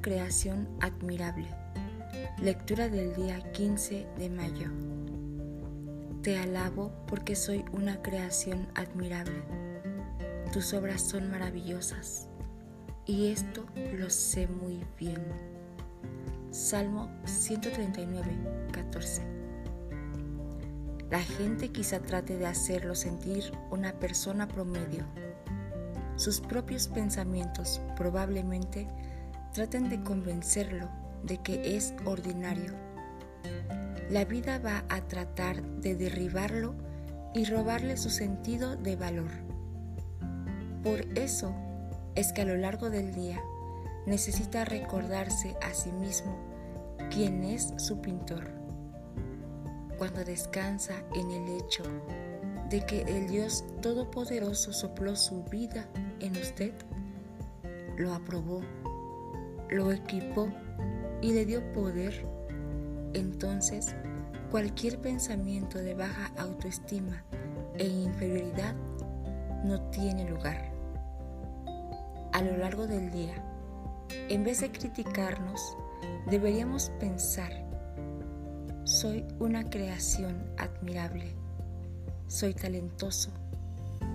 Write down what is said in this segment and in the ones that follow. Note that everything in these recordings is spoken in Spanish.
creación admirable. Lectura del día 15 de mayo. Te alabo porque soy una creación admirable. Tus obras son maravillosas y esto lo sé muy bien. Salmo 139, 14. La gente quizá trate de hacerlo sentir una persona promedio. Sus propios pensamientos probablemente traten de convencerlo de que es ordinario. La vida va a tratar de derribarlo y robarle su sentido de valor. Por eso es que a lo largo del día necesita recordarse a sí mismo quién es su pintor. Cuando descansa en el hecho de que el Dios Todopoderoso sopló su vida en usted, lo aprobó, lo equipó y le dio poder, entonces cualquier pensamiento de baja autoestima e inferioridad no tiene lugar. A lo largo del día, en vez de criticarnos, deberíamos pensar, soy una creación admirable, soy talentoso,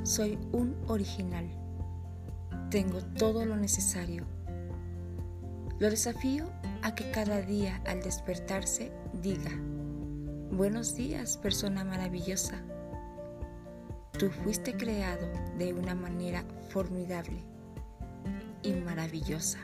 soy un original, tengo todo lo necesario. Lo desafío a que cada día al despertarse diga, buenos días persona maravillosa. Tú fuiste creado de una manera formidable y maravillosa.